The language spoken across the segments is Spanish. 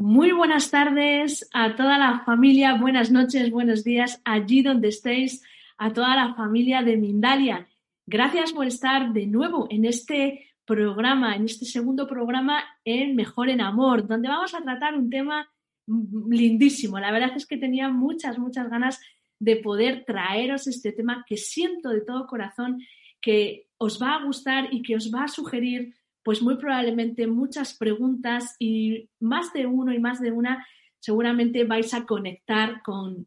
Muy buenas tardes a toda la familia, buenas noches, buenos días, allí donde estéis, a toda la familia de Mindalia. Gracias por estar de nuevo en este programa, en este segundo programa en Mejor en Amor, donde vamos a tratar un tema lindísimo. La verdad es que tenía muchas, muchas ganas de poder traeros este tema que siento de todo corazón que os va a gustar y que os va a sugerir pues muy probablemente muchas preguntas y más de uno y más de una seguramente vais a conectar con,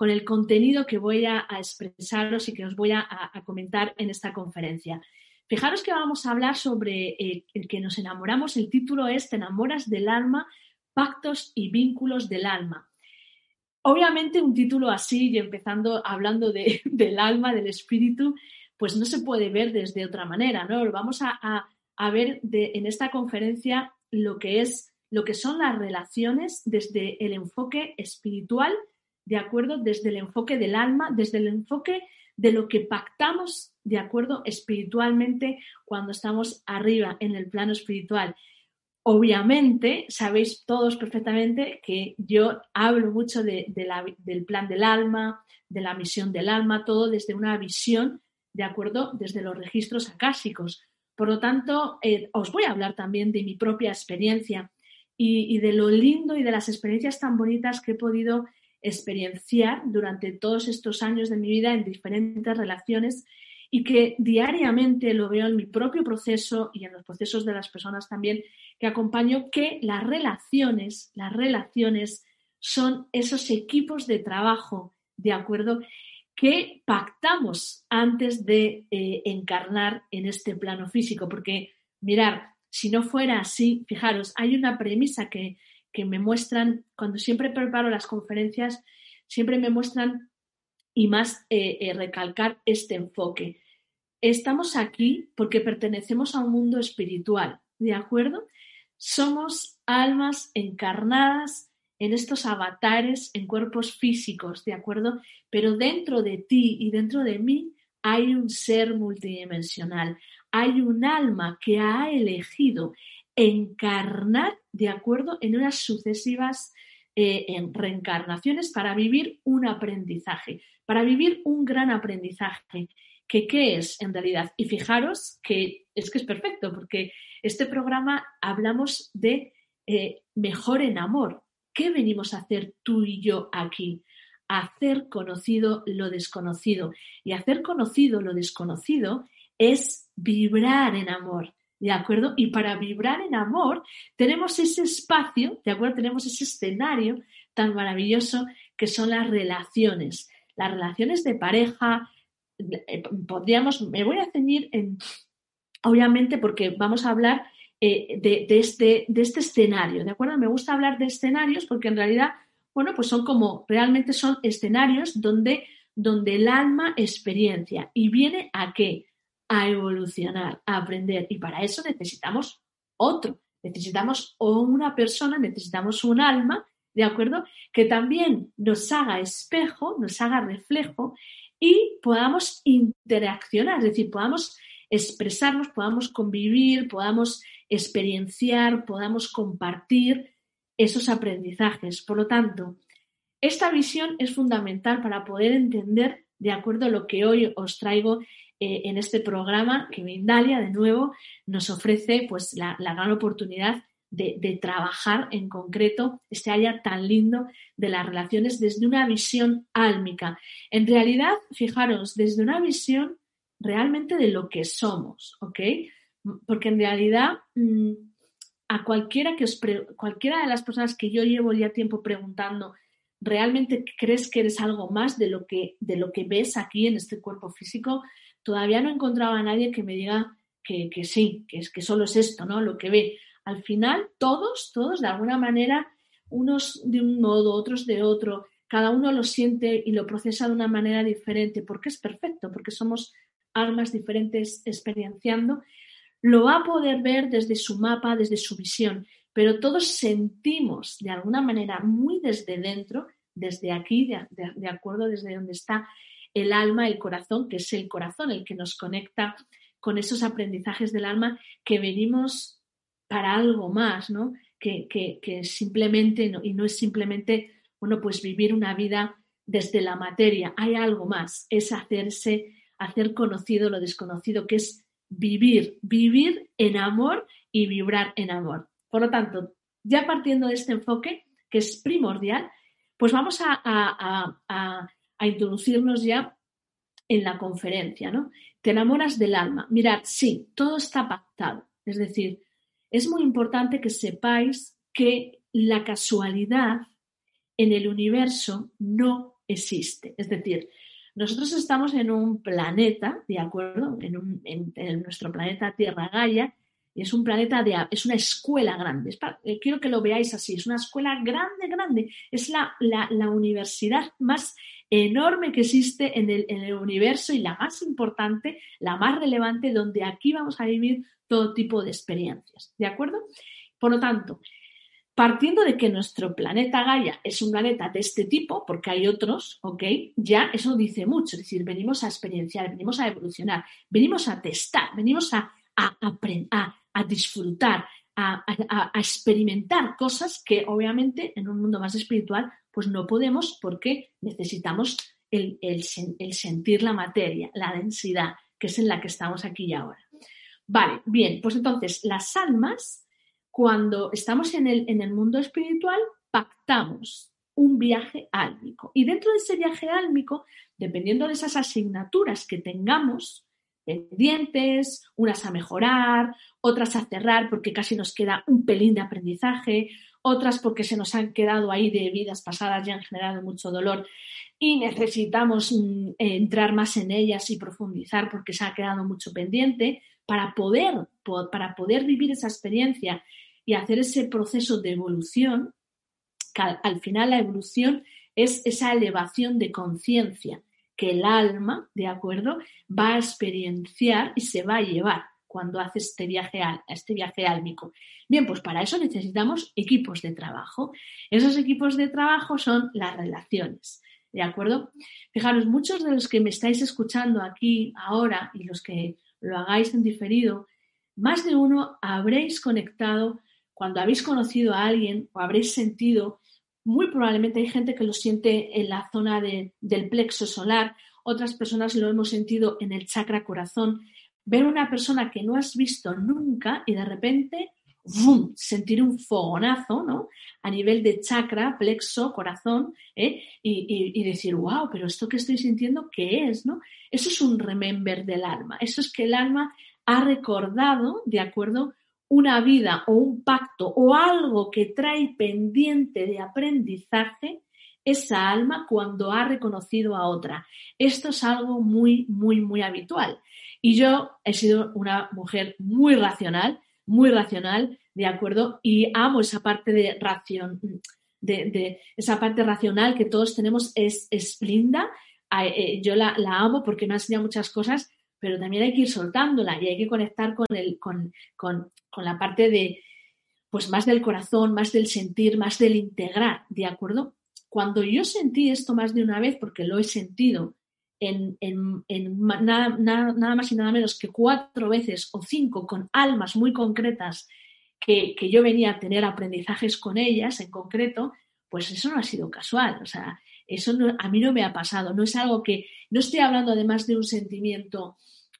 el contenido que voy a, expresaros y que os voy a, comentar en esta conferencia. Fijaros que vamos a hablar sobre eh, el que nos enamoramos. El título es Te enamoras del alma, pactos y vínculos del alma. Obviamente un título así y empezando hablando del alma, del espíritu, pues no se puede ver desde otra manera, ¿no? Vamos a, ver en esta conferencia lo que es lo que son las relaciones desde el enfoque espiritual, de acuerdo, desde el enfoque del alma, desde el enfoque de lo que pactamos, de acuerdo, espiritualmente cuando estamos arriba en el plano espiritual. Obviamente, sabéis todos perfectamente que yo hablo mucho del plan del alma, de la misión del alma, todo desde una visión ¿de acuerdo? Desde los registros acásicos. Por lo tanto, eh, os voy a hablar también de mi propia experiencia y, de lo lindo y de las experiencias tan bonitas que he podido experienciar durante todos estos años de mi vida en diferentes relaciones y que diariamente lo veo en mi propio proceso y en los procesos de las personas también que acompaño, que las relaciones, las relaciones son esos equipos de trabajo, ¿de acuerdo? Que pactamos antes de eh, encarnar en este plano físico. Porque, mirar, si no fuera así, fijaros, hay una premisa que, me muestran, cuando siempre preparo las conferencias, siempre me muestran y más eh, eh, recalcar este enfoque. Estamos aquí porque pertenecemos a un mundo espiritual, ¿de acuerdo? Somos almas encarnadas en estos avatares en cuerpos físicos, ¿de acuerdo? Pero dentro de ti y dentro de mí hay un ser multidimensional, hay un alma que ha elegido encarnar, ¿de acuerdo?, en unas sucesivas eh, reencarnaciones para vivir un aprendizaje, para vivir un gran aprendizaje. ¿Que, ¿Qué es en realidad? Y fijaros que es que es perfecto, porque este programa hablamos de eh, mejor en amor, ¿Qué venimos a hacer tú y yo aquí? Hacer conocido lo desconocido. Y hacer conocido lo desconocido es vibrar en amor. ¿De acuerdo? Y para vibrar en amor tenemos ese espacio, ¿de acuerdo? Tenemos ese escenario tan maravilloso que son las relaciones. Las relaciones de pareja, eh, podríamos, me voy a ceñir en, obviamente porque vamos a hablar eh, de, este, de este escenario, ¿de acuerdo? Me gusta hablar de escenarios porque en realidad, bueno, pues son como, realmente son escenarios donde, donde el alma experiencia y viene a qué? A evolucionar, a aprender. Y para eso necesitamos otro, necesitamos una persona, necesitamos un alma, ¿de acuerdo? Que también nos haga espejo, nos haga reflejo y podamos interaccionar, es decir, podamos expresarnos, podamos convivir, podamos experienciar, podamos compartir esos aprendizajes. Por lo tanto, esta visión es fundamental para poder entender, de acuerdo a lo que hoy os traigo eh, en este programa, que Mindalia, de nuevo, nos ofrece pues, la, gran oportunidad de, trabajar en concreto este área tan lindo de las relaciones desde una visión álmica. En realidad, fijaros, desde una visión realmente de lo que somos, ¿ok? Porque en realidad mm, a cualquiera que os cualquiera de las personas que yo llevo ya tiempo preguntando, ¿realmente crees que eres algo más de lo que, de lo que ves aquí en este cuerpo físico? Todavía no he encontrado a nadie que me diga que, que sí, que, es, que solo es esto, ¿no? Lo que ve. Al final, todos, todos, de alguna manera, unos de un modo, otros de otro, cada uno lo siente y lo procesa de una manera diferente, porque es perfecto, porque somos almas diferentes experienciando lo va a poder ver desde su mapa, desde su visión, pero todos sentimos de alguna manera muy desde dentro, desde aquí, de, acuerdo, desde donde está el alma, el corazón, que es el corazón el que nos conecta con esos aprendizajes del alma que venimos para algo más, ¿no? Que, que, simplemente, y no es simplemente, bueno, pues vivir una vida desde la materia, hay algo más, es hacerse, hacer conocido lo desconocido, que es vivir, vivir en amor y vibrar en amor. Por lo tanto, ya partiendo de este enfoque, que es primordial, pues vamos a, introducirnos ya en la conferencia, ¿no? Te enamoras del alma. Mirad, sí, todo está pactado. Es decir, es muy importante que sepáis que la casualidad en el universo no existe. Es decir, nosotros estamos en un planeta, ¿de acuerdo? En, nuestro planeta Tierra Gaia, y es un planeta de, es una escuela grande. Eh, quiero que lo veáis así, es una escuela grande, grande. Es la, universidad más enorme que existe en el, en el, universo y la más importante, la más relevante, donde aquí vamos a vivir todo tipo de experiencias. ¿De acuerdo? Por lo tanto, Partiendo de que nuestro planeta Gaia es un planeta de este tipo, porque hay otros, ¿ok? Ya eso dice mucho, es decir, venimos a experienciar, venimos a evolucionar, venimos a testar, venimos a, a, disfrutar, a, experimentar cosas que obviamente en un mundo más espiritual pues no podemos porque necesitamos el, el sentir la materia, la densidad, que es en la que estamos aquí y ahora. Vale, bien, pues entonces las almas cuando estamos en el, en el mundo espiritual, pactamos un viaje álmico. Y dentro de ese viaje álmico, dependiendo de esas asignaturas que tengamos, pendientes, unas a mejorar, otras a cerrar porque casi nos queda un pelín de aprendizaje, otras porque se nos han quedado ahí de vidas pasadas y han generado mucho dolor y necesitamos mm, entrar más en ellas y profundizar porque se ha quedado mucho pendiente para poder, para poder vivir esa experiencia y hacer ese proceso de evolución, que al, final la evolución es esa elevación de conciencia que el alma, ¿de acuerdo?, va a experienciar y se va a llevar cuando hace este viaje, este viaje álmico. Bien, pues para eso necesitamos equipos de trabajo. Esos equipos de trabajo son las relaciones. ¿De acuerdo? Fijaros, muchos de los que me estáis escuchando aquí ahora y los que lo hagáis en diferido, más de uno habréis conectado cuando habéis conocido a alguien o habréis sentido, muy probablemente hay gente que lo siente en la zona del plexo solar, otras personas lo hemos sentido en el chakra corazón. Ver una persona que no has visto nunca y de repente sentir un fogonazo, ¿no? A nivel de chakra, plexo, corazón, ¿eh? y, y, decir, wow, pero esto que estoy sintiendo, ¿qué es, no? Eso es un remember del alma. Eso es que el alma ha recordado, de acuerdo una vida o un pacto o algo que trae pendiente de aprendizaje esa alma cuando ha reconocido a otra. Esto es algo muy, muy, muy habitual. Y yo he sido una mujer muy racional, muy racional, ¿de acuerdo? Y amo esa parte de ración, de, esa parte racional que todos tenemos, es, es linda. Eh, yo la, la, amo porque me ha enseñado muchas cosas pero también hay que ir soltándola y hay que conectar con, el, con, la parte de, pues más del corazón, más del sentir, más del integrar, ¿de acuerdo? Cuando yo sentí esto más de una vez, porque lo he sentido en, nada, nada, más y nada menos que cuatro veces o cinco con almas muy concretas que, que yo venía a tener aprendizajes con ellas en concreto, pues eso no ha sido casual, o sea, eso a mí no me ha pasado, no es algo que, no estoy hablando además de un sentimiento,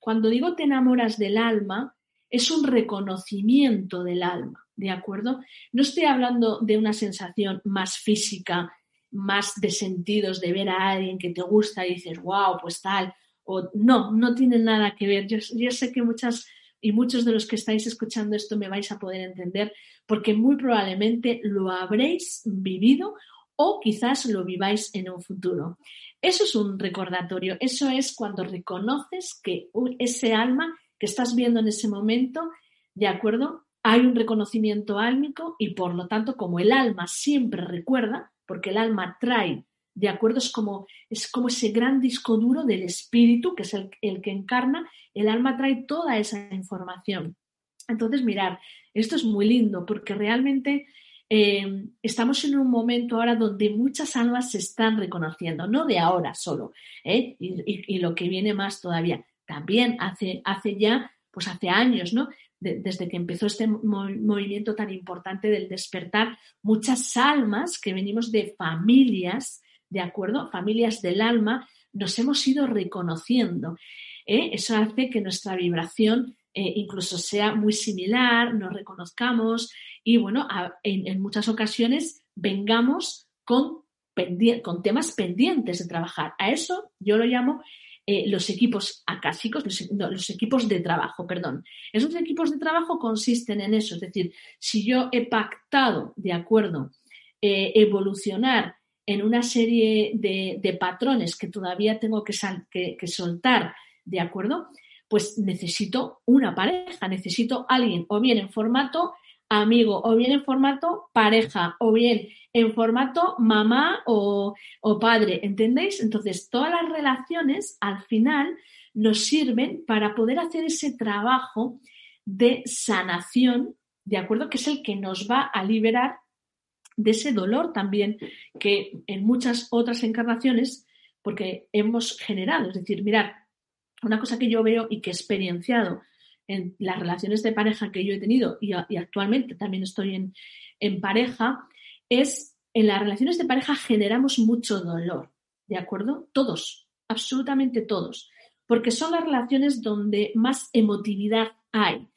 cuando digo te enamoras del alma, es un reconocimiento del alma, ¿de acuerdo? No estoy hablando de una sensación más física, más de sentidos, de ver a alguien que te gusta y dices, wow, pues tal, o no, no tiene nada que ver. Yo, yo sé que muchas y muchos de los que estáis escuchando esto me vais a poder entender porque muy probablemente lo habréis vivido o quizás lo viváis en un futuro. Eso es un recordatorio, eso es cuando reconoces que ese alma que estás viendo en ese momento, ¿de acuerdo? Hay un reconocimiento álmico y por lo tanto, como el alma siempre recuerda, porque el alma trae, ¿de acuerdo? Es como, es como ese gran disco duro del espíritu, que es el, el que encarna, el alma trae toda esa información. Entonces, mirar, esto es muy lindo porque realmente eh, estamos en un momento ahora donde muchas almas se están reconociendo, no de ahora solo, ¿eh? y, lo que viene más todavía. También hace, hace ya, pues hace años, ¿no? desde que empezó este movimiento tan importante del despertar, muchas almas que venimos de familias, ¿de acuerdo? Familias del alma, nos hemos ido reconociendo. ¿eh? Eso hace que nuestra vibración eh, incluso sea muy similar, nos reconozcamos y bueno, en, muchas ocasiones vengamos con, con temas pendientes de trabajar. A eso yo lo llamo eh, los equipos acásicos, los, equipos de trabajo, perdón. Esos equipos de trabajo consisten en eso, es decir, si yo he pactado, de acuerdo, eh, evolucionar en una serie de, patrones que todavía tengo que soltar, ¿de acuerdo? Pues necesito una pareja, necesito alguien o bien en formato amigo, o bien en formato pareja, o bien en formato mamá o, padre, ¿entendéis? Entonces, todas las relaciones al final nos sirven para poder hacer ese trabajo de sanación, ¿de acuerdo? Que es el que nos va a liberar de ese dolor también que en muchas otras encarnaciones, porque hemos generado. Es decir, mirar, una cosa que yo veo y que he experienciado en las relaciones de pareja que yo he tenido y, actualmente también estoy en, en, pareja, es en las relaciones de pareja generamos mucho dolor, ¿de acuerdo? Todos, absolutamente todos, porque son las relaciones donde más emotividad hay,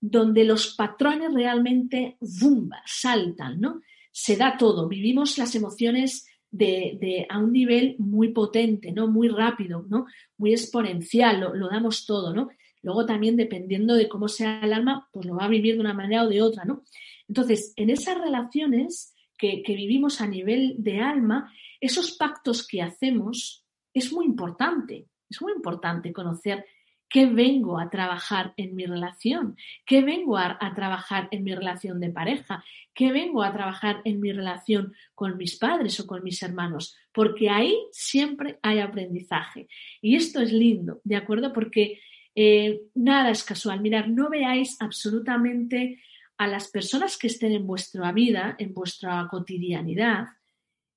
donde los patrones realmente ¡bum! saltan, ¿no? Se da todo, vivimos las emociones de, a un nivel muy potente, ¿no? Muy rápido, ¿no? Muy exponencial, lo, damos todo, ¿no? Luego también dependiendo de cómo sea el alma, pues lo va a vivir de una manera o de otra, ¿no? Entonces, en esas relaciones que, que vivimos a nivel de alma, esos pactos que hacemos es muy importante, es muy importante conocer ¿Qué vengo a trabajar en mi relación? ¿Qué vengo a, trabajar en mi relación de pareja? ¿Qué vengo a trabajar en mi relación con mis padres o con mis hermanos? Porque ahí siempre hay aprendizaje. Y esto es lindo, ¿de acuerdo? Porque eh, nada es casual. Mirad, no veáis absolutamente a las personas que estén en vuestra vida, en vuestra cotidianidad,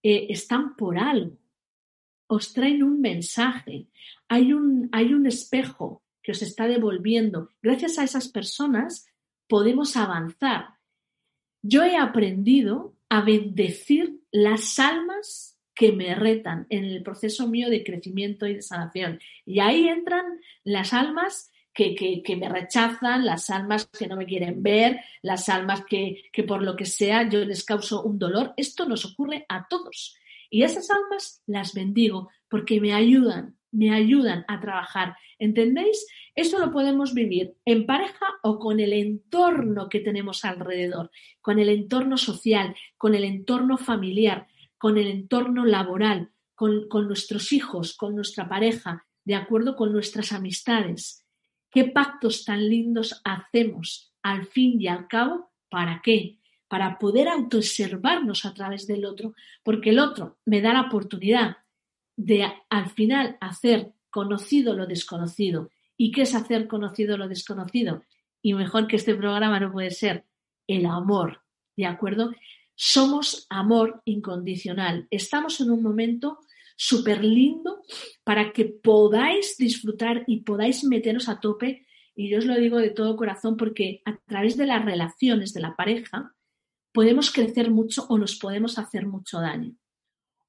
eh, están por algo os traen un mensaje, hay un, hay un espejo que os está devolviendo. Gracias a esas personas podemos avanzar. Yo he aprendido a bendecir las almas que me retan en el proceso mío de crecimiento y de sanación. Y ahí entran las almas que, que, me rechazan, las almas que no me quieren ver, las almas que, que por lo que sea yo les causo un dolor. Esto nos ocurre a todos. Y esas almas las bendigo porque me ayudan, me ayudan a trabajar. ¿Entendéis? Eso lo podemos vivir en pareja o con el entorno que tenemos alrededor, con el entorno social, con el entorno familiar, con el entorno laboral, con, con nuestros hijos, con nuestra pareja, de acuerdo con nuestras amistades. ¿Qué pactos tan lindos hacemos al fin y al cabo? ¿Para qué? Para poder autoobservarnos a través del otro, porque el otro me da la oportunidad de al final hacer conocido lo desconocido. ¿Y qué es hacer conocido lo desconocido? Y mejor que este programa no puede ser el amor, ¿de acuerdo? Somos amor incondicional. Estamos en un momento súper lindo para que podáis disfrutar y podáis meteros a tope. Y yo os lo digo de todo corazón porque a través de las relaciones de la pareja, podemos crecer mucho o nos podemos hacer mucho daño.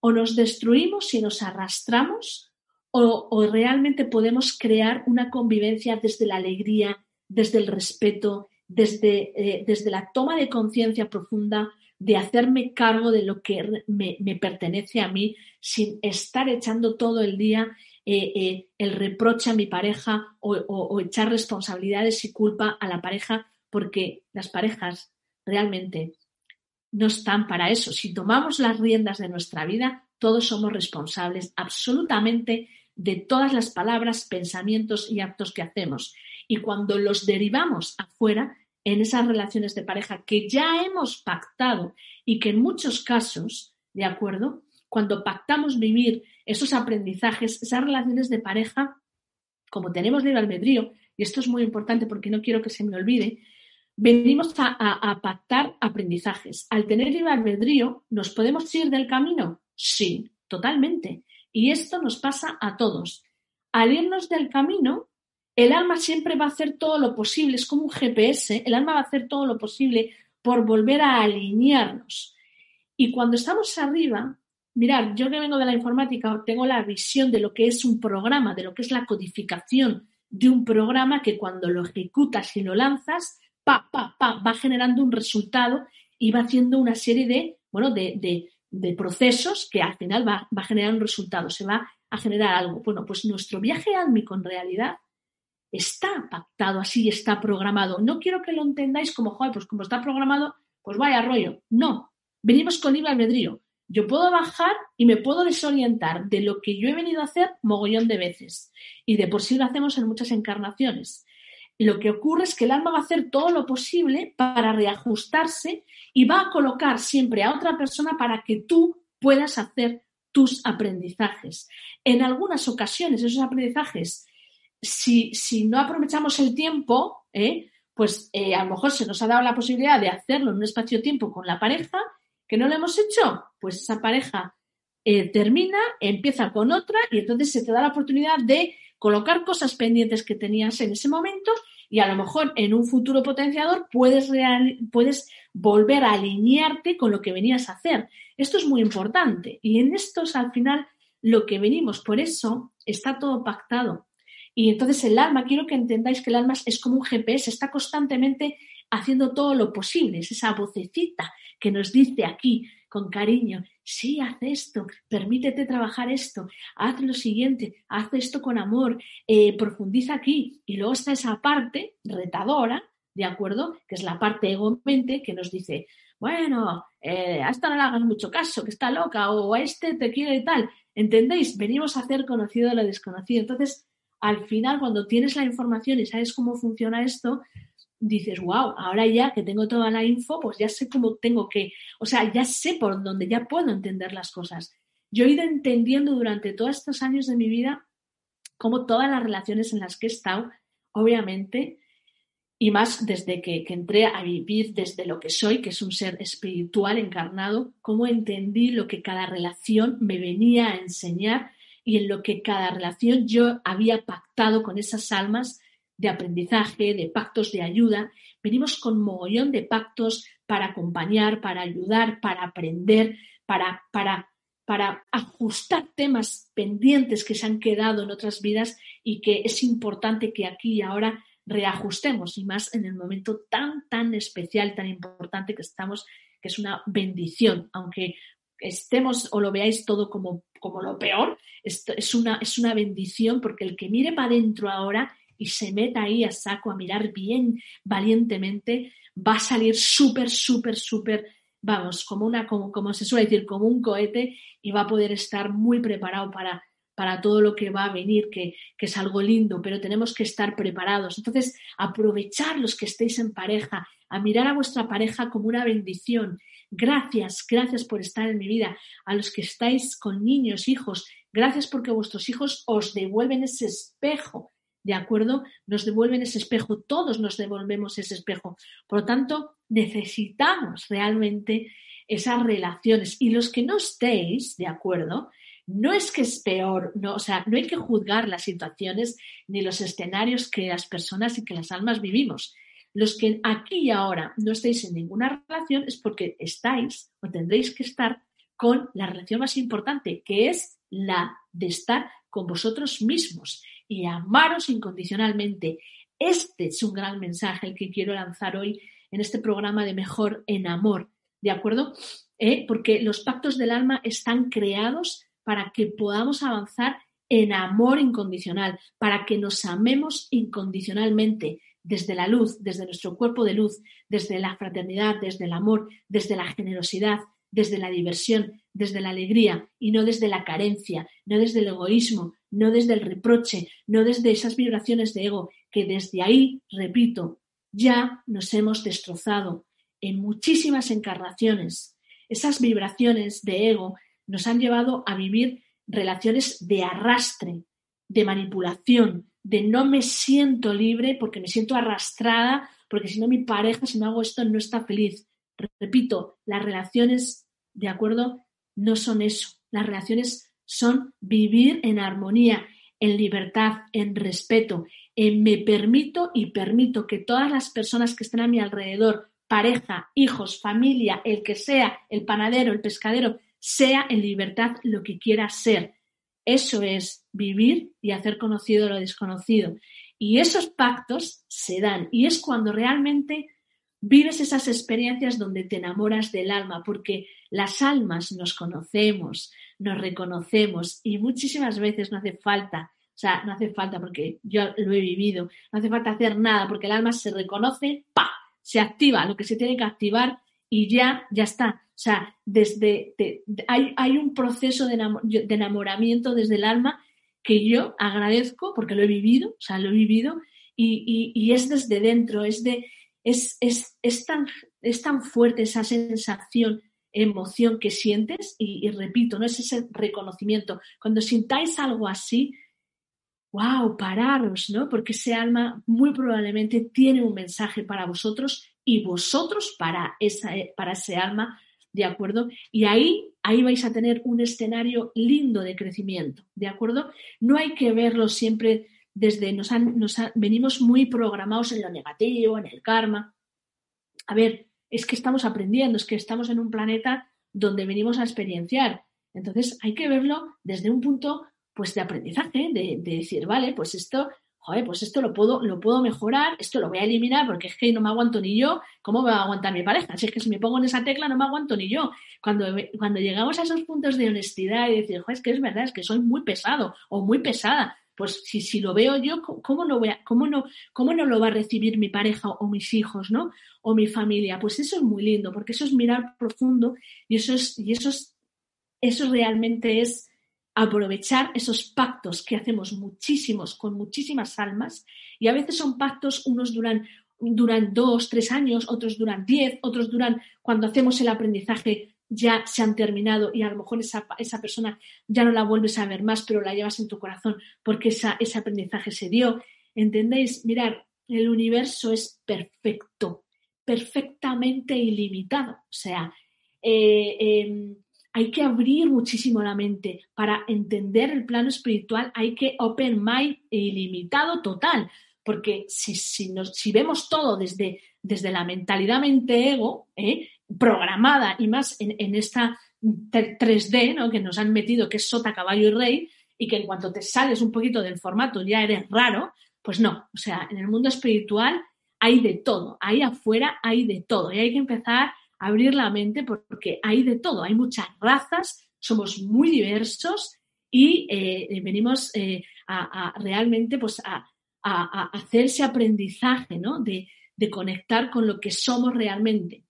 O nos destruimos y nos arrastramos o, realmente podemos crear una convivencia desde la alegría, desde el respeto, desde, eh, desde la toma de conciencia profunda de hacerme cargo de lo que me, pertenece a mí sin estar echando todo el día eh, eh, el reproche a mi pareja o, echar responsabilidades y culpa a la pareja porque las parejas realmente no están para eso. Si tomamos las riendas de nuestra vida, todos somos responsables absolutamente de todas las palabras, pensamientos y actos que hacemos. Y cuando los derivamos afuera, en esas relaciones de pareja que ya hemos pactado y que en muchos casos, ¿de acuerdo? Cuando pactamos vivir esos aprendizajes, esas relaciones de pareja, como tenemos libre albedrío, y esto es muy importante porque no quiero que se me olvide, venimos a, a pactar aprendizajes. Al tener libre albedrío, ¿nos podemos ir del camino? Sí, totalmente. Y esto nos pasa a todos. Al irnos del camino, el alma siempre va a hacer todo lo posible, es como un GPS, el alma va a hacer todo lo posible por volver a alinearnos. Y cuando estamos arriba, mirad, yo que vengo de la informática, tengo la visión de lo que es un programa, de lo que es la codificación de un programa que cuando lo ejecutas y lo lanzas, pa, pa, pa, va generando un resultado y va haciendo una serie de, bueno, de, de, procesos que al final va, va a generar un resultado, se va a generar algo. Bueno, pues nuestro viaje álmico en realidad está pactado así, está programado. No quiero que lo entendáis como, joder, pues como está programado, pues vaya rollo. No, venimos con libre albedrío. Yo puedo bajar y me puedo desorientar de lo que yo he venido a hacer mogollón de veces. Y de por sí lo hacemos en muchas encarnaciones. Lo que ocurre es que el alma va a hacer todo lo posible para reajustarse y va a colocar siempre a otra persona para que tú puedas hacer tus aprendizajes. En algunas ocasiones esos aprendizajes si, si no aprovechamos el tiempo, ¿eh? pues eh, a lo mejor se nos ha dado la posibilidad de hacerlo en un espacio-tiempo con la pareja, que no lo hemos hecho, pues esa pareja eh, termina, empieza con otra y entonces se te da la oportunidad de colocar cosas pendientes que tenías en ese momento y a lo mejor en un futuro potenciador puedes, puedes volver a alinearte con lo que venías a hacer. Esto es muy importante y en esto es al final lo que venimos. Por eso está todo pactado. Y entonces el alma, quiero que entendáis que el alma es como un GPS, está constantemente haciendo todo lo posible, es esa vocecita que nos dice aquí con cariño, sí, haz esto, permítete trabajar esto, haz lo siguiente, haz esto con amor, eh, profundiza aquí. Y luego está esa parte retadora, ¿de acuerdo? Que es la parte ego-mente que nos dice, bueno, eh, a esta no le hagas mucho caso, que está loca, o a este te quiere y tal. ¿Entendéis? Venimos a hacer conocido lo desconocido. Entonces, al final cuando tienes la información y sabes cómo funciona esto, dices, wow, ahora ya que tengo toda la info, pues ya sé cómo tengo que, o sea, ya sé por dónde, ya puedo entender las cosas. Yo he ido entendiendo durante todos estos años de mi vida cómo todas las relaciones en las que he estado, obviamente, y más desde que, que, entré a vivir desde lo que soy, que es un ser espiritual encarnado, cómo entendí lo que cada relación me venía a enseñar y en lo que cada relación yo había pactado con esas almas de aprendizaje, de pactos de ayuda. Venimos con mogollón de pactos para acompañar, para ayudar, para aprender, para, para, para ajustar temas pendientes que se han quedado en otras vidas y que es importante que aquí y ahora reajustemos y más en el momento tan, tan especial, tan importante que estamos, que es una bendición, aunque estemos o lo veáis todo como, como lo peor, es, una, es una bendición porque el que mire para adentro ahora y se meta ahí a saco a mirar bien valientemente, va a salir súper, súper, súper, vamos, como una, como, como se suele decir, como un cohete y va a poder estar muy preparado para, para todo lo que va a venir, que, que, es algo lindo, pero tenemos que estar preparados. Entonces, aprovechar los que estéis en pareja, a mirar a vuestra pareja como una bendición Gracias, gracias por estar en mi vida. A los que estáis con niños, hijos, gracias porque vuestros hijos os devuelven ese espejo. ¿De acuerdo? Nos devuelven ese espejo, todos nos devolvemos ese espejo. Por lo tanto, necesitamos realmente esas relaciones. Y los que no estéis, ¿de acuerdo? No es que es peor, no, o sea, no hay que juzgar las situaciones ni los escenarios que las personas y que las almas vivimos. Los que aquí y ahora no estáis en ninguna relación es porque estáis o tendréis que estar con la relación más importante, que es la de estar con vosotros mismos y amaros incondicionalmente. Este es un gran mensaje el que quiero lanzar hoy en este programa de Mejor en Amor, ¿de acuerdo? ¿Eh? Porque los pactos del alma están creados para que podamos avanzar en amor incondicional, para que nos amemos incondicionalmente desde la luz, desde nuestro cuerpo de luz, desde la fraternidad, desde el amor, desde la generosidad, desde la diversión, desde la alegría y no desde la carencia, no desde el egoísmo, no desde el reproche, no desde esas vibraciones de ego, que desde ahí, repito, ya nos hemos destrozado en muchísimas encarnaciones. Esas vibraciones de ego nos han llevado a vivir relaciones de arrastre, de manipulación, de no me siento libre porque me siento arrastrada, porque si no mi pareja, si no hago esto, no está feliz. Repito, las relaciones, ¿de acuerdo? No son eso. Las relaciones son vivir en armonía, en libertad, en respeto, en me permito y permito que todas las personas que estén a mi alrededor, pareja, hijos, familia, el que sea, el panadero, el pescadero, sea en libertad lo que quiera ser. Eso es vivir y hacer conocido lo desconocido. Y esos pactos se dan y es cuando realmente vives esas experiencias donde te enamoras del alma, porque las almas nos conocemos, nos reconocemos y muchísimas veces no hace falta, o sea, no hace falta porque yo lo he vivido, no hace falta hacer nada porque el alma se reconoce, ¡pa! Se activa lo que se tiene que activar y ya, ya está. O sea, desde, hay, hay, un proceso de, enamoramiento desde el alma que yo agradezco porque lo he vivido, o sea, lo he vivido y, y es desde dentro, es de, es, es, tan, es tan fuerte esa sensación, emoción que sientes y, repito, no es ese reconocimiento. Cuando sintáis algo así, wow, pararos, ¿no? Porque ese alma muy probablemente tiene un mensaje para vosotros y vosotros para, esa, para ese alma, ¿de acuerdo? Y ahí, ahí vais a tener un escenario lindo de crecimiento, ¿de acuerdo? No hay que verlo siempre desde nos, nos venimos muy programados en lo negativo, en el karma. A ver, es que estamos aprendiendo, es que estamos en un planeta donde venimos a experienciar. Entonces hay que verlo desde un punto pues de aprendizaje, de, decir, vale, pues esto, joder, pues esto lo puedo, lo puedo mejorar, esto lo voy a eliminar porque es que no me aguanto ni yo, ¿cómo me va a aguantar mi pareja? Si es que si me pongo en esa tecla no me aguanto ni yo. Cuando, cuando llegamos a esos puntos de honestidad y decir, joder, es que es verdad, es que soy muy pesado o muy pesada, pues si, si lo veo yo, ¿cómo cómo, no, ¿cómo no lo va a recibir mi pareja o mis hijos, ¿no? O mi familia. Pues eso es muy lindo, porque eso es mirar profundo y eso, es, y eso, es, eso realmente es aprovechar esos pactos que hacemos muchísimos con muchísimas almas y a veces son pactos, unos duran, duran dos, tres años, otros duran diez, otros duran cuando hacemos el aprendizaje ya se han terminado y a lo mejor esa, esa, persona ya no la vuelves a ver más, pero la llevas en tu corazón porque ese aprendizaje se dio. ¿Entendéis? Mirar, el universo es perfecto, perfectamente ilimitado. O sea, eh, em, hay que abrir muchísimo la mente para entender el plano espiritual, hay que open mind ilimitado total, porque si, si, nos, si vemos todo desde, desde la mentalidad mente-ego, ¿eh? Programada y más en, esta 3D ¿no? que nos han metido, que es sota, caballo y rey, y que en cuanto te sales un poquito del formato ya eres raro, pues no, o sea, en el mundo espiritual hay de todo, ahí afuera hay de todo, y hay que empezar a abrir la mente porque hay de todo, hay muchas razas, somos muy diversos y eh, venimos eh, a, realmente pues a, hacer ese aprendizaje ¿no? de, de conectar con lo que somos realmente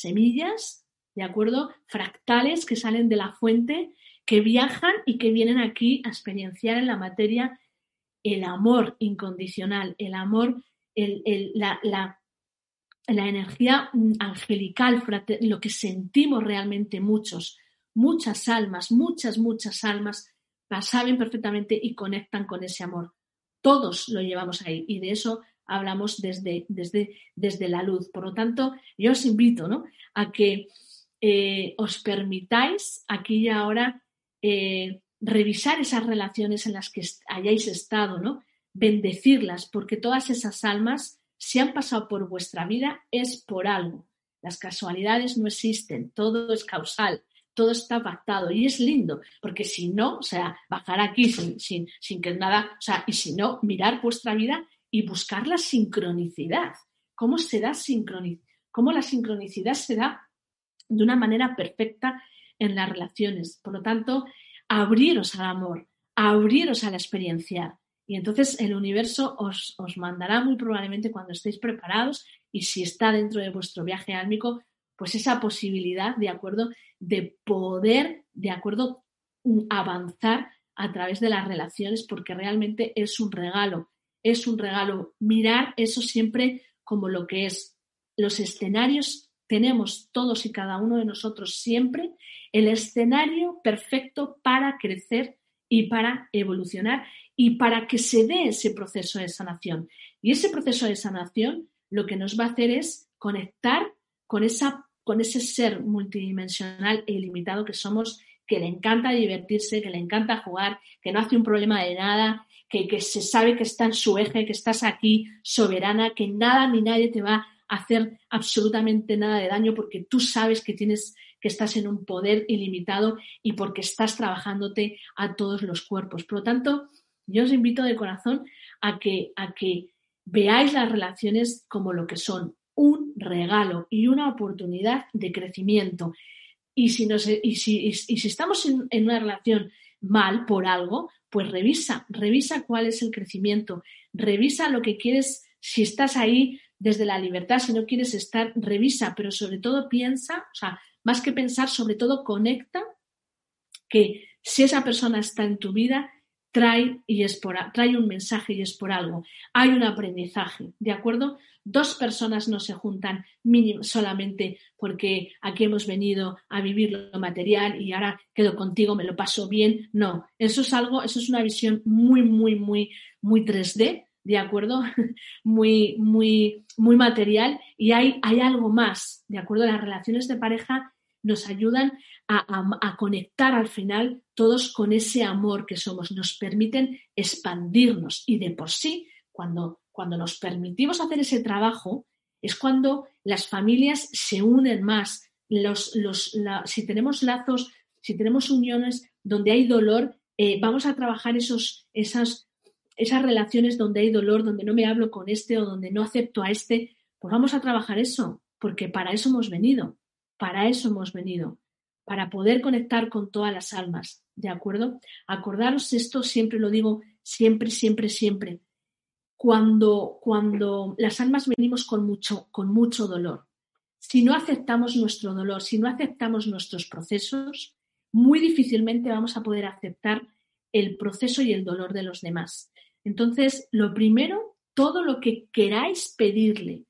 semillas, ¿de acuerdo? Fractales que salen de la fuente, que viajan y que vienen aquí a experienciar en la materia el amor incondicional, el amor, la, la, energía angelical, lo que sentimos realmente muchos, muchas almas, muchas, muchas almas la saben perfectamente y conectan con ese amor. Todos lo llevamos ahí y de eso hablamos desde, desde, desde la luz. Por lo tanto, yo os invito ¿no? a que eh, os permitáis aquí y ahora eh, revisar esas relaciones en las que hayáis estado, ¿no? bendecirlas, porque todas esas almas si han pasado por vuestra vida es por algo. Las casualidades no existen, todo es causal, todo está pactado y es lindo, porque si no, o sea, bajar aquí sin, sin, sin que nada, o sea, y si no, mirar vuestra vida y buscar la sincronicidad. ¿Cómo se da sincronicidad? ¿Cómo la sincronicidad se da de una manera perfecta en las relaciones? Por lo tanto, abriros al amor, abriros a la experiencia. Y entonces el universo os, os mandará muy probablemente cuando estéis preparados y si está dentro de vuestro viaje álmico, pues esa posibilidad, de acuerdo, de poder, de acuerdo, avanzar a través de las relaciones, porque realmente es un regalo, es un regalo. Mirar eso siempre como lo que es. Los escenarios tenemos todos y cada uno de nosotros siempre el escenario perfecto para crecer y para evolucionar y para que se dé ese proceso de sanación. Y ese proceso de sanación lo que nos va a hacer es conectar con, esa, con ese ser multidimensional e ilimitado que somos, que le encanta divertirse, que le encanta jugar, que no hace un problema de nada, que, se sabe que está en su eje, que estás aquí soberana, que nada ni nadie te va a hacer absolutamente nada de daño porque tú sabes que tienes que estás en un poder ilimitado y porque estás trabajándote a todos los cuerpos. Por lo tanto, yo os invito de corazón a que, a que veáis las relaciones como lo que son, un regalo y una oportunidad de crecimiento. Y si, y si, y si estamos en, una relación mal por algo, pues revisa, revisa cuál es el crecimiento, revisa lo que quieres, si estás ahí desde la libertad, si no quieres estar, revisa, pero sobre todo piensa, o sea, más que pensar, sobre todo conecta que si esa persona está en tu vida, trae, y es por, trae un mensaje y es por algo. Hay un aprendizaje, ¿de acuerdo? Dos personas no se juntan mínimo, solamente porque aquí hemos venido a vivir lo material y ahora quedo contigo, me lo paso bien. No, eso es algo, eso es una visión muy, muy, muy, muy 3D, ¿de acuerdo? Muy, muy, muy material y hay, hay algo más, ¿de acuerdo? Las relaciones de pareja nos ayudan a, conectar al final todos con ese amor que somos, nos permiten expandirnos y de por sí, cuando, cuando nos permitimos hacer ese trabajo, es cuando las familias se unen más. Los, los, si tenemos lazos, si tenemos uniones donde hay dolor, eh, vamos a trabajar esos, esas, esas relaciones donde hay dolor, donde no me hablo con este o donde no acepto a este, pues vamos a trabajar eso, porque para eso hemos venido, para eso hemos venido para poder conectar con todas las almas, ¿de acuerdo? Acordaros esto, siempre lo digo, siempre, siempre, siempre. Cuando, cuando las almas venimos con mucho, con mucho dolor, si no aceptamos nuestro dolor, si no aceptamos nuestros procesos, muy difícilmente vamos a poder aceptar el proceso y el dolor de los demás. Entonces, lo primero, todo lo que queráis pedirle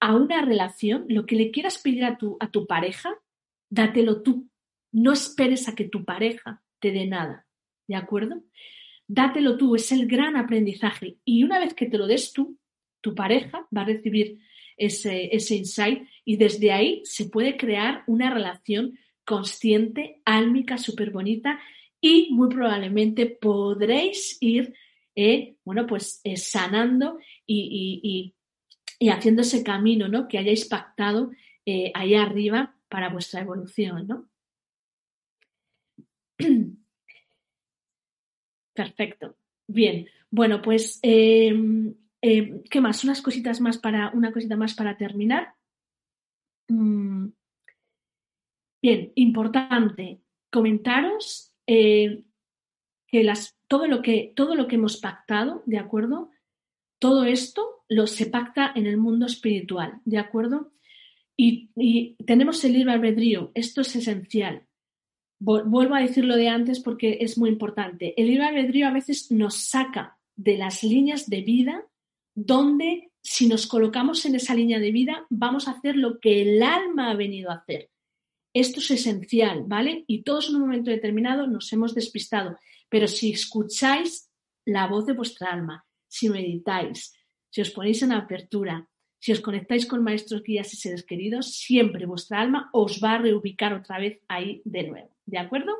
a una relación, lo que le quieras pedir a tu, a tu pareja, dátelo tú. No esperes a que tu pareja te dé nada, ¿de acuerdo? Dátelo tú, es el gran aprendizaje. Y una vez que te lo des tú, tu pareja va a recibir ese, ese insight y desde ahí se puede crear una relación consciente, álmica, súper bonita y muy probablemente podréis ir, eh, bueno, pues eh, sanando y, y, haciendo ese camino, ¿no? Que hayáis pactado eh, ahí arriba para vuestra evolución, ¿no? Perfecto. Bien. Bueno, pues, em, em, ¿qué más? Unas cositas más para, una cosita más para terminar. Mm. Bien, importante comentaros eh, que las, todo, lo que, todo lo que hemos pactado, ¿de acuerdo? Todo esto lo se pacta en el mundo espiritual, ¿de acuerdo? Y, tenemos el libre albedrío, esto es esencial. Vuelvo a decirlo de antes porque es muy importante. El libre albedrío a veces nos saca de las líneas de vida donde si nos colocamos en esa línea de vida vamos a hacer lo que el alma ha venido a hacer. Esto es esencial, ¿vale? Y todos en un momento determinado nos hemos despistado. Pero si escucháis la voz de vuestra alma, si meditáis, si os ponéis en apertura, si os conectáis con maestros, guías y seres queridos, siempre vuestra alma os va a reubicar otra vez ahí de nuevo. ¿De acuerdo?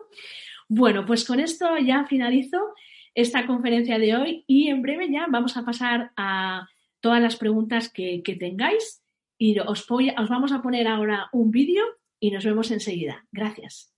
Bueno, pues con esto ya finalizo esta conferencia de hoy y en breve ya vamos a pasar a todas las preguntas que, tengáis y os, os vamos a poner ahora un vídeo y nos vemos enseguida. Gracias.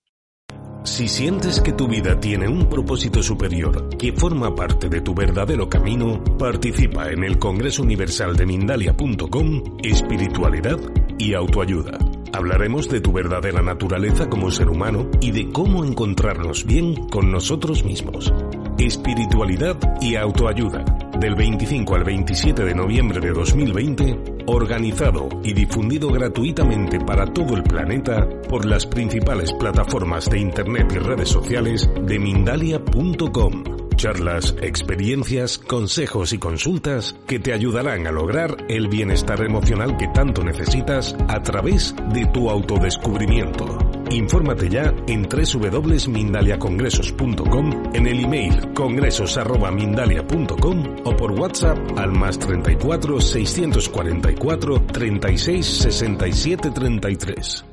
Si sientes que tu vida tiene un propósito superior que forma parte de tu verdadero camino, participa en el Congreso Universal de Mindalia.com Espiritualidad y Autoayuda. Hablaremos de tu verdadera naturaleza como ser humano y de cómo encontrarnos bien con nosotros mismos. Espiritualidad y Autoayuda del 25 al 27 de noviembre de 2020, organizado y difundido gratuitamente para todo el planeta por las principales plataformas de Internet y redes sociales de Mindalia.com. Charlas, experiencias, consejos y consultas que te ayudarán a lograr el bienestar emocional que tanto necesitas a través de tu autodescubrimiento. Infórmate ya en www.mindaliacongresos.com, en el email congresos.mindalia.com o por WhatsApp al más 34 644 36 67 33.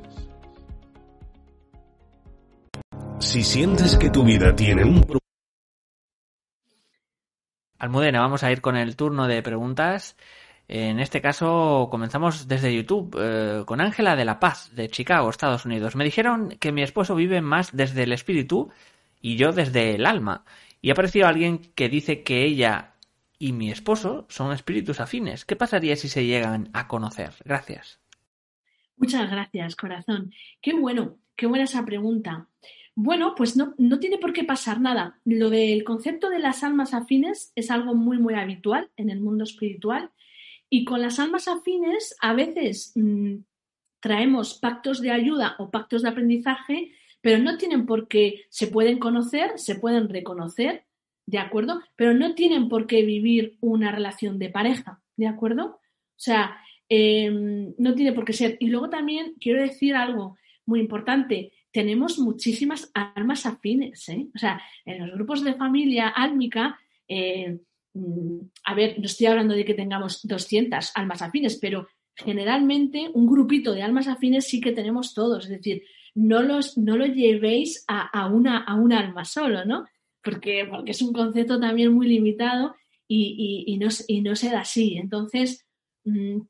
Si sientes que tu vida tiene un Almudena, vamos a ir con el turno de preguntas. En este caso comenzamos desde YouTube eh, con Ángela de la Paz de Chicago, Estados Unidos. Me dijeron que mi esposo vive más desde el espíritu y yo desde el alma. Y ha aparecido alguien que dice que ella y mi esposo son espíritus afines. ¿Qué pasaría si se llegan a conocer? Gracias. Muchas gracias, corazón. Qué bueno, qué buena esa pregunta. Bueno, pues no, no tiene por qué pasar nada. Lo del concepto de las almas afines es algo muy, muy habitual en el mundo espiritual. Y con las almas afines a veces mm, traemos pactos de ayuda o pactos de aprendizaje, pero no tienen por qué, se pueden conocer, se pueden reconocer, ¿de acuerdo? Pero no tienen por qué vivir una relación de pareja, ¿de acuerdo? O sea, em, no tiene por qué ser. Y luego también quiero decir algo muy importante tenemos muchísimas almas afines. ¿eh? O sea, en los grupos de familia álmica, eh, a ver, no estoy hablando de que tengamos 200 almas afines, pero generalmente un grupito de almas afines sí que tenemos todos. Es decir, no, los, no lo llevéis a, una, a un alma solo, ¿no? Porque, porque es un concepto también muy limitado y, no, y no se da así. Entonces, mm,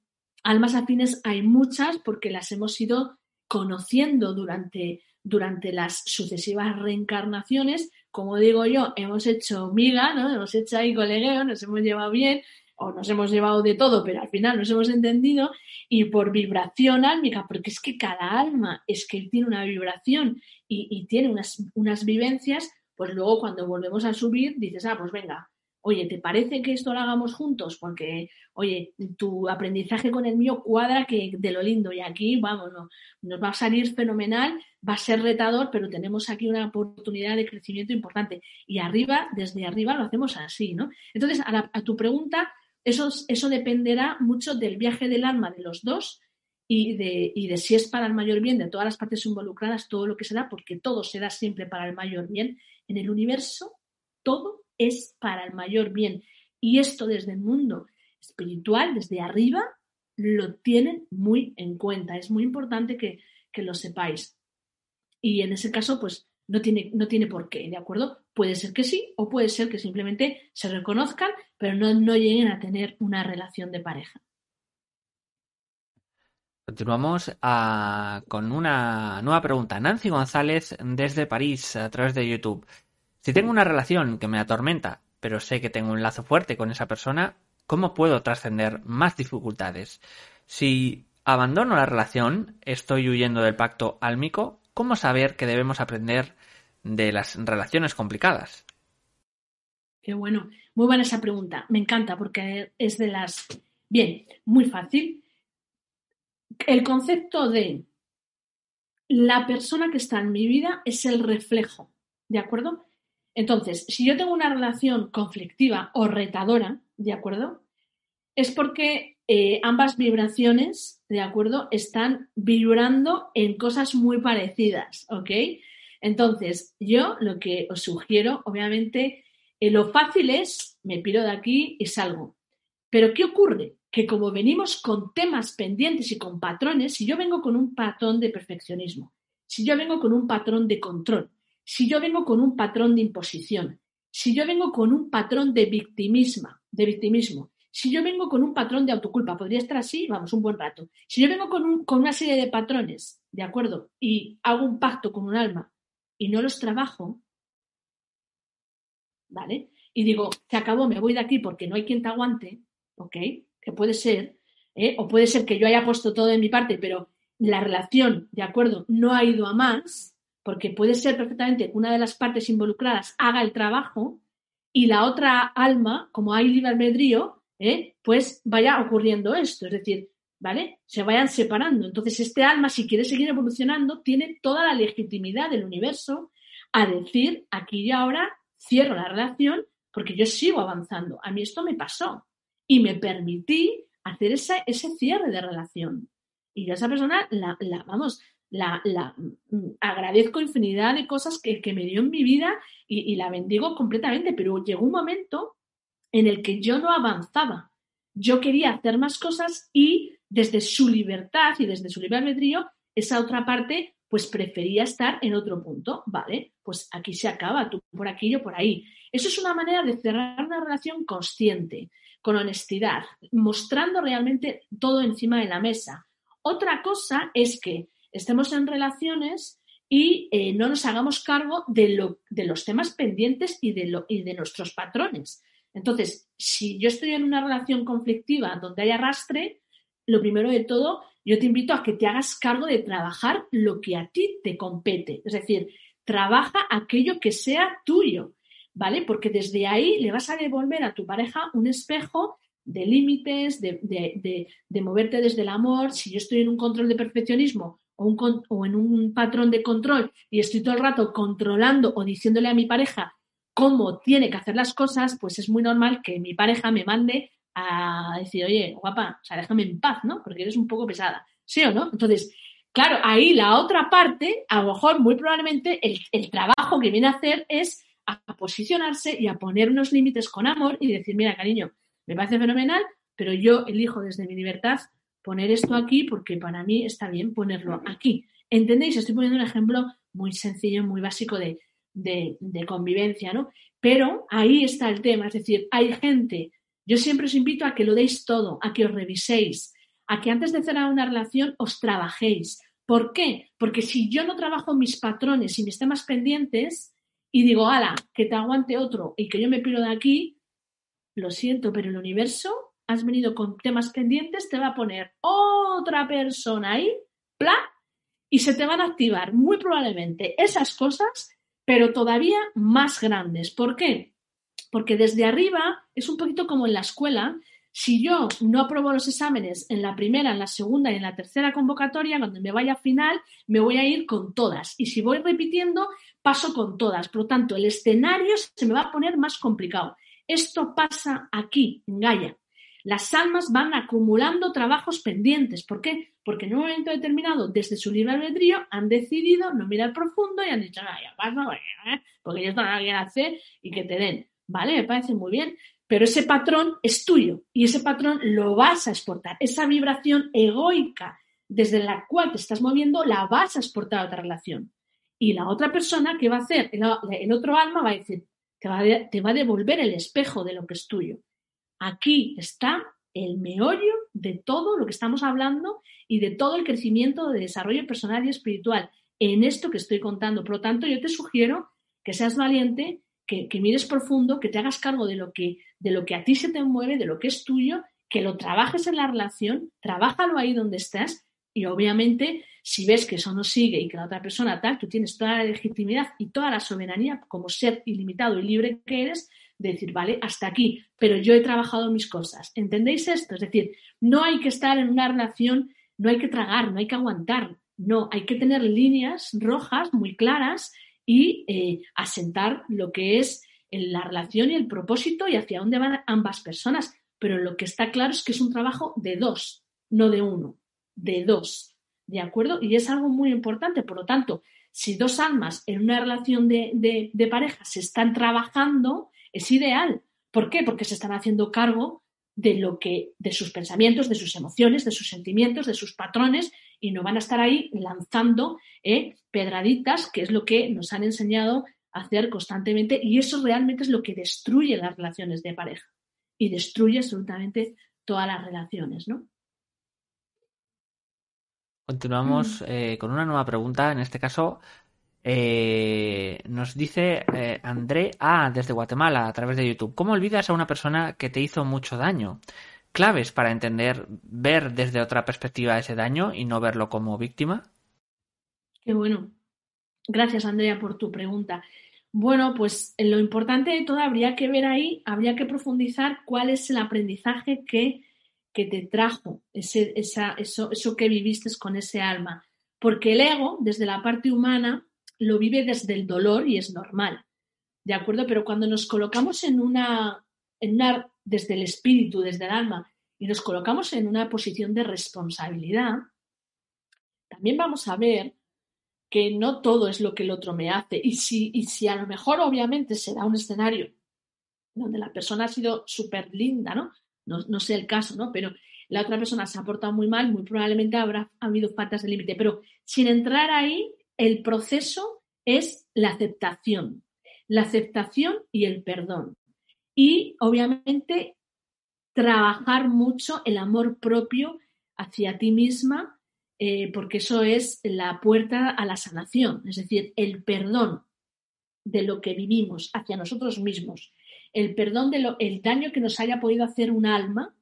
almas afines hay muchas porque las hemos ido conociendo durante, durante las sucesivas reencarnaciones, como digo yo, hemos hecho miga, ¿no? Hemos hecho ahí colegueo, nos hemos llevado bien, o nos hemos llevado de todo, pero al final nos hemos entendido, y por vibración álmica, porque es que cada alma es que tiene una vibración y, y tiene unas, unas vivencias, pues luego cuando volvemos a subir dices, ah, pues venga, oye, ¿te parece que esto lo hagamos juntos? Porque, oye, tu aprendizaje con el mío cuadra que de lo lindo y aquí, vamos, nos va a salir fenomenal, va a ser retador, pero tenemos aquí una oportunidad de crecimiento importante. Y arriba, desde arriba lo hacemos así, ¿no? Entonces, a, tu pregunta, eso, eso dependerá mucho del viaje del alma de los dos y de, y de, si es para el mayor bien de todas las partes involucradas, todo lo que se da, porque todo se da siempre para el mayor bien. En el universo, todo es para el mayor bien. Y esto desde el mundo espiritual, desde arriba, lo tienen muy en cuenta. Es muy importante que, lo sepáis. Y en ese caso, pues no tiene, no tiene por qué, ¿de acuerdo? Puede ser que sí o puede ser que simplemente se reconozcan, pero no, no lleguen a tener una relación de pareja. Continuamos ah, con una nueva pregunta. Nancy González desde París a través de YouTube. Si tengo una relación que me atormenta, pero sé que tengo un lazo fuerte con esa persona, ¿cómo puedo trascender más dificultades? Si abandono la relación, estoy huyendo del pacto álmico, ¿cómo saber que debemos aprender de las relaciones complicadas? Qué bueno, muy buena esa pregunta. Me encanta porque es de las... Bien, muy fácil. El concepto de la persona que está en mi vida es el reflejo, ¿de acuerdo? Entonces, si yo tengo una relación conflictiva o retadora, ¿de acuerdo? Es porque eh, ambas vibraciones, ¿de acuerdo? Están vibrando en cosas muy parecidas, ¿ok? Entonces, yo lo que os sugiero, obviamente, eh, lo fácil es, me piro de aquí y salgo. Pero ¿qué ocurre? Que como venimos con temas pendientes y con patrones, si yo vengo con un patrón de perfeccionismo, si yo vengo con un patrón de control, si yo vengo con un patrón de imposición, si yo vengo con un patrón de victimismo, de victimismo, si yo vengo con un patrón de autoculpa, podría estar así, vamos, un buen rato. Si yo vengo con, con una serie de patrones, ¿de acuerdo? Y hago un pacto con un alma y no los trabajo, ¿vale? Y digo, se acabó, me voy de aquí porque no hay quien te aguante, ¿ok? Que puede ser, ¿eh? o puede ser que yo haya puesto todo de mi parte, pero la relación, ¿de acuerdo? No ha ido a más, porque puede ser perfectamente que una de las partes involucradas haga el trabajo y la otra alma, como hay libre albedrío, ¿eh? pues vaya ocurriendo esto, es decir, ¿vale? Se vayan separando. Entonces, este alma, si quiere seguir evolucionando, tiene toda la legitimidad del universo a decir, aquí y ahora cierro la relación porque yo sigo avanzando. A mí esto me pasó y me permití hacer ese, ese cierre de relación. Y yo a esa persona, la, vamos, la, mm, agradezco infinidad de cosas que, me dio en mi vida y, y la bendigo completamente, pero llegó un momento en el que yo no avanzaba. Yo quería hacer más cosas y desde su libertad y desde su libre albedrío, esa otra parte pues prefería estar en otro punto, ¿vale? Pues aquí se acaba, tú por aquí, yo por ahí. Eso es una manera de cerrar una relación consciente, con honestidad, mostrando realmente todo encima de la mesa. Otra cosa es que estemos en relaciones y eh, no nos hagamos cargo de, lo, de los temas pendientes y de, lo, y de nuestros patrones. Entonces, si yo estoy en una relación conflictiva donde hay arrastre, lo primero de todo, yo te invito a que te hagas cargo de trabajar lo que a ti te compete. Es decir, trabaja aquello que sea tuyo, ¿vale? Porque desde ahí le vas a devolver a tu pareja un espejo de límites, de, moverte desde el amor. Si yo estoy en un control de perfeccionismo o, en un patrón de control y estoy todo el rato controlando o diciéndole a mi pareja cómo tiene que hacer las cosas, pues es muy normal que mi pareja me mande a decir, oye, guapa, o sea, déjame en paz, ¿no? Porque eres un poco pesada. ¿Sí o no? Entonces, claro, ahí la otra parte, a lo mejor, muy probablemente, el, trabajo que viene a hacer es a posicionarse y a poner unos límites con amor y decir, mira, cariño, me parece fenomenal, pero yo elijo desde mi libertad poner esto aquí porque para mí está bien ponerlo aquí. ¿Entendéis? Estoy poniendo un ejemplo muy sencillo, muy básico de, de, convivencia, ¿no? Pero ahí está el tema, es decir, hay gente, yo siempre os invito a que lo deis todo, a que os reviséis, a que antes de cerrar una relación os trabajéis. ¿Por qué? Porque si yo no trabajo mis patrones y mis temas pendientes y digo, ala, que te aguante otro y que yo me piro de aquí, lo siento, pero el universo has venido con temas pendientes, te va a poner otra persona ahí, ¡pla! y se te van a activar muy probablemente esas cosas pero todavía más grandes. ¿Por qué? Porque desde arriba es un poquito como en la escuela. Si yo no apruebo los exámenes en la primera, en la segunda y en la tercera convocatoria, cuando me vaya a final, me voy a ir con todas. Y si voy repitiendo, paso con todas. Por lo tanto, el escenario se me va a poner más complicado. Esto pasa aquí, en Gaia. Las almas van acumulando trabajos pendientes. ¿Por qué? Porque en un momento determinado, desde su libre albedrío, han decidido no mirar profundo y han dicho, no, ya pasa, ¿eh? porque ellos no lo quieren hacer y que te den. ¿Vale? Me parece muy bien. Pero ese patrón es tuyo y ese patrón lo vas a exportar. Esa vibración egoica desde la cual te estás moviendo la vas a exportar a otra relación. Y la otra persona, ¿qué va a hacer? El, otro alma va a decir, te va a devolver el espejo de lo que es tuyo. Aquí está el meollo de todo lo que estamos hablando y de todo el crecimiento de desarrollo personal y espiritual en esto que estoy contando. Por lo tanto, yo te sugiero que seas valiente, que, mires profundo, que te hagas cargo de lo, que, de lo que a ti se te mueve, de lo que es tuyo, que lo trabajes en la relación, trabájalo ahí donde estás y obviamente si ves que eso no sigue y que la otra persona tal, tú tienes toda la legitimidad y toda la soberanía como ser ilimitado y libre que eres decir, vale, hasta aquí, pero yo he trabajado mis cosas. ¿Entendéis esto? Es decir, no hay que estar en una relación, no hay que tragar, no hay que aguantar, no, hay que tener líneas rojas muy claras y eh, asentar lo que es la relación y el propósito y hacia dónde van ambas personas. Pero lo que está claro es que es un trabajo de dos, no de uno, de dos. ¿De acuerdo? Y es algo muy importante. Por lo tanto, si dos almas en una relación de, de pareja se están trabajando, es ideal. ¿Por qué? Porque se están haciendo cargo de lo que, de sus pensamientos, de sus emociones, de sus sentimientos, de sus patrones, y no van a estar ahí lanzando eh, pedraditas, que es lo que nos han enseñado a hacer constantemente, y eso realmente es lo que destruye las relaciones de pareja. y destruye absolutamente todas las relaciones, ¿no? Continuamos mm. eh, con una nueva pregunta. En este caso, eh, nos dice eh, André A desde Guatemala a través de YouTube. ¿Cómo olvidas a una persona que te hizo mucho daño? Claves para entender, ver desde otra perspectiva ese daño y no verlo como víctima. Qué bueno. Gracias, Andrea, por tu pregunta. Bueno, pues lo importante de todo habría que ver ahí, habría que profundizar cuál es el aprendizaje que, que te trajo ese, eso, eso que viviste con ese alma. Porque el ego, desde la parte humana, lo vive desde el dolor y es normal. ¿De acuerdo? Pero cuando nos colocamos en una, en desde el espíritu, desde el alma, y nos colocamos en una posición de responsabilidad, también vamos a ver que no todo es lo que el otro me hace. Y si, y si a lo mejor obviamente se da un escenario donde la persona ha sido súper linda, ¿no? ¿no? sé el caso, ¿no? Pero la otra persona se ha portado muy mal, muy probablemente habrá habido faltas de límite. Pero sin entrar ahí, el proceso es la aceptación. La aceptación y el perdón. Y obviamente trabajar mucho el amor propio hacia ti misma eh, porque eso es la puerta a la sanación, es decir, el perdón de lo que vivimos hacia nosotros mismos, el perdón de lo, el daño que nos haya podido hacer un alma,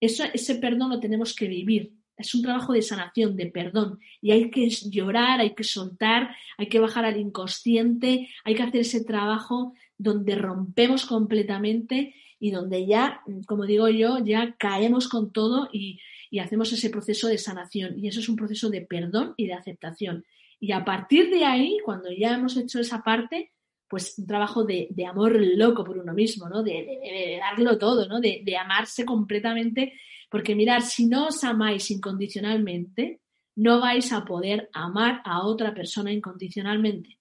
ese perdón lo tenemos que vivir. Es un trabajo de sanación, de perdón. Y hay que llorar, hay que soltar, hay que bajar al inconsciente, hay que hacer ese trabajo donde rompemos completamente y donde ya, como digo yo, ya caemos con todo y, y hacemos ese proceso de sanación. Y eso es un proceso de perdón y de aceptación. Y a partir de ahí, cuando ya hemos hecho esa parte, pues un trabajo de, amor loco por uno mismo, ¿no? De, darlo todo, ¿no? De, amarse completamente. Porque mirar, si no os amáis incondicionalmente, no vais a poder amar a otra persona incondicionalmente.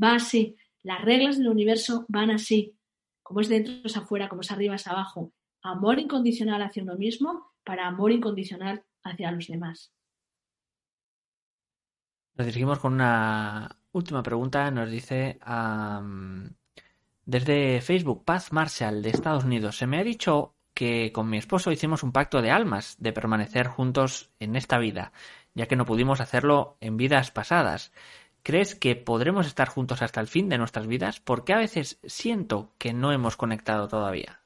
Va así. Las reglas del universo van así. Como es dentro es afuera, como es arriba es abajo. Amor incondicional hacia uno mismo para amor incondicional hacia los demás. Nos dirigimos con una última pregunta. Nos dice desde Facebook, Paz Marshall de Estados Unidos. Se me ha dicho que con mi esposo hicimos un pacto de almas, de permanecer juntos en esta vida, ya que no pudimos hacerlo en vidas pasadas. ¿Crees que podremos estar juntos hasta el fin de nuestras vidas? Porque a veces siento que no hemos conectado todavía.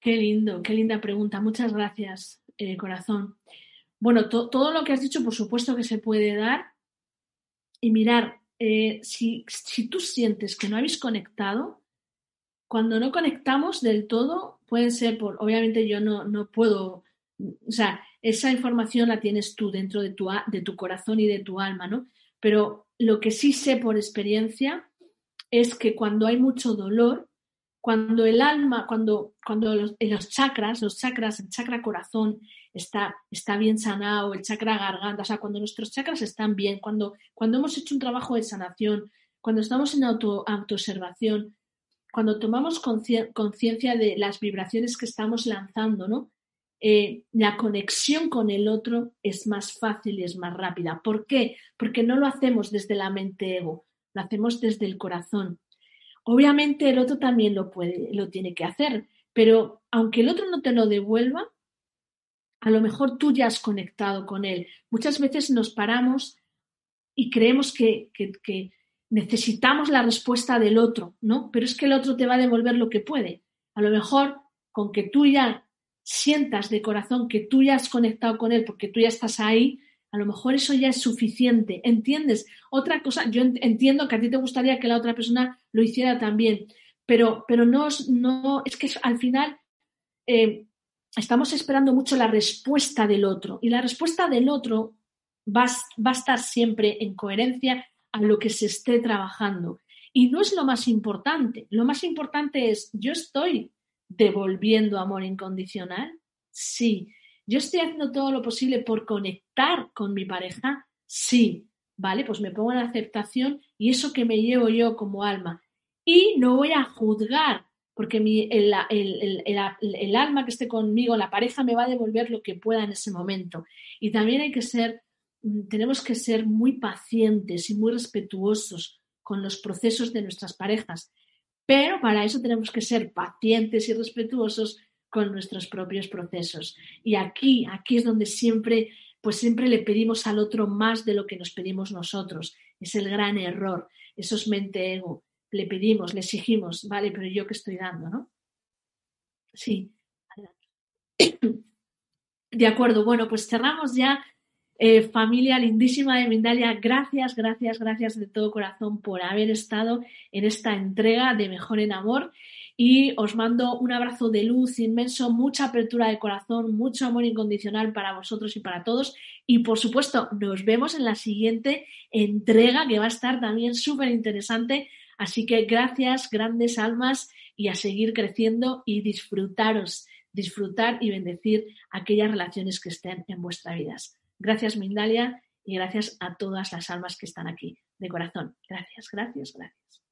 Qué lindo, qué linda pregunta. Muchas gracias, eh, corazón. Bueno, todo lo que has dicho, por supuesto que se puede dar. Y mirar, eh, si, si, tú sientes que no habéis conectado, cuando no conectamos del todo, puede ser por, obviamente yo no, no puedo, o sea, esa información la tienes tú dentro de tu, de tu corazón y de tu alma, ¿no? Pero lo que sí sé por experiencia es que cuando hay mucho dolor, cuando el alma, cuando, cuando los, en los chakras, los chakras, el chakra corazón está, está bien sanado, el chakra garganta, o sea, cuando nuestros chakras están bien, cuando, cuando hemos hecho un trabajo de sanación, cuando estamos en auto, autoobservación, cuando tomamos conciencia de las vibraciones que estamos lanzando, ¿no? Eh, la conexión con el otro es más fácil y es más rápida. ¿Por qué? Porque no lo hacemos desde la mente ego, lo hacemos desde el corazón. Obviamente el otro también lo puede, lo tiene que hacer, pero aunque el otro no te lo devuelva, a lo mejor tú ya has conectado con él. Muchas veces nos paramos y creemos que, que, necesitamos la respuesta del otro, ¿no? Pero es que el otro te va a devolver lo que puede. A lo mejor con que tú ya sientas de corazón que tú ya has conectado con él porque tú ya estás ahí, a lo mejor eso ya es suficiente, ¿entiendes? Otra cosa, yo entiendo que a ti te gustaría que la otra persona lo hiciera también, pero, pero no, no, es que al final eh, estamos esperando mucho la respuesta del otro y la respuesta del otro va, va a estar siempre en coherencia a lo que se esté trabajando. Y no es lo más importante, lo más importante es, yo estoy devolviendo amor incondicional, sí, ¿Yo estoy haciendo todo lo posible por conectar con mi pareja? Sí, ¿vale? Pues me pongo en aceptación y eso que me llevo yo como alma. Y no voy a juzgar, porque el, el, alma que esté conmigo, la pareja, me va a devolver lo que pueda en ese momento. Y también hay que ser, mm, tenemos que ser muy pacientes y muy respetuosos con los procesos de nuestras parejas. Pero para eso tenemos que ser pacientes y respetuosos con nuestros propios procesos. Y aquí, aquí es donde siempre, pues siempre le pedimos al otro más de lo que nos pedimos nosotros. Es el gran error. Eso es mente ego. Le pedimos, le exigimos, vale, pero yo qué estoy dando, ¿no? Sí. De acuerdo, bueno, pues cerramos ya. Eh, familia lindísima de Mindalia, gracias, gracias, gracias de todo corazón por haber estado en esta entrega de Mejor en Amor y os mando un abrazo de luz inmenso, mucha apertura de corazón, mucho amor incondicional para vosotros y para todos. Y por supuesto, nos vemos en la siguiente entrega que va a estar también súper interesante. Así que gracias, grandes almas, y a seguir creciendo y disfrutaros, disfrutar y bendecir aquellas relaciones que estén en vuestras vidas. Gracias, Mindalia, y gracias a todas las almas que están aquí, de corazón. Gracias, gracias, gracias.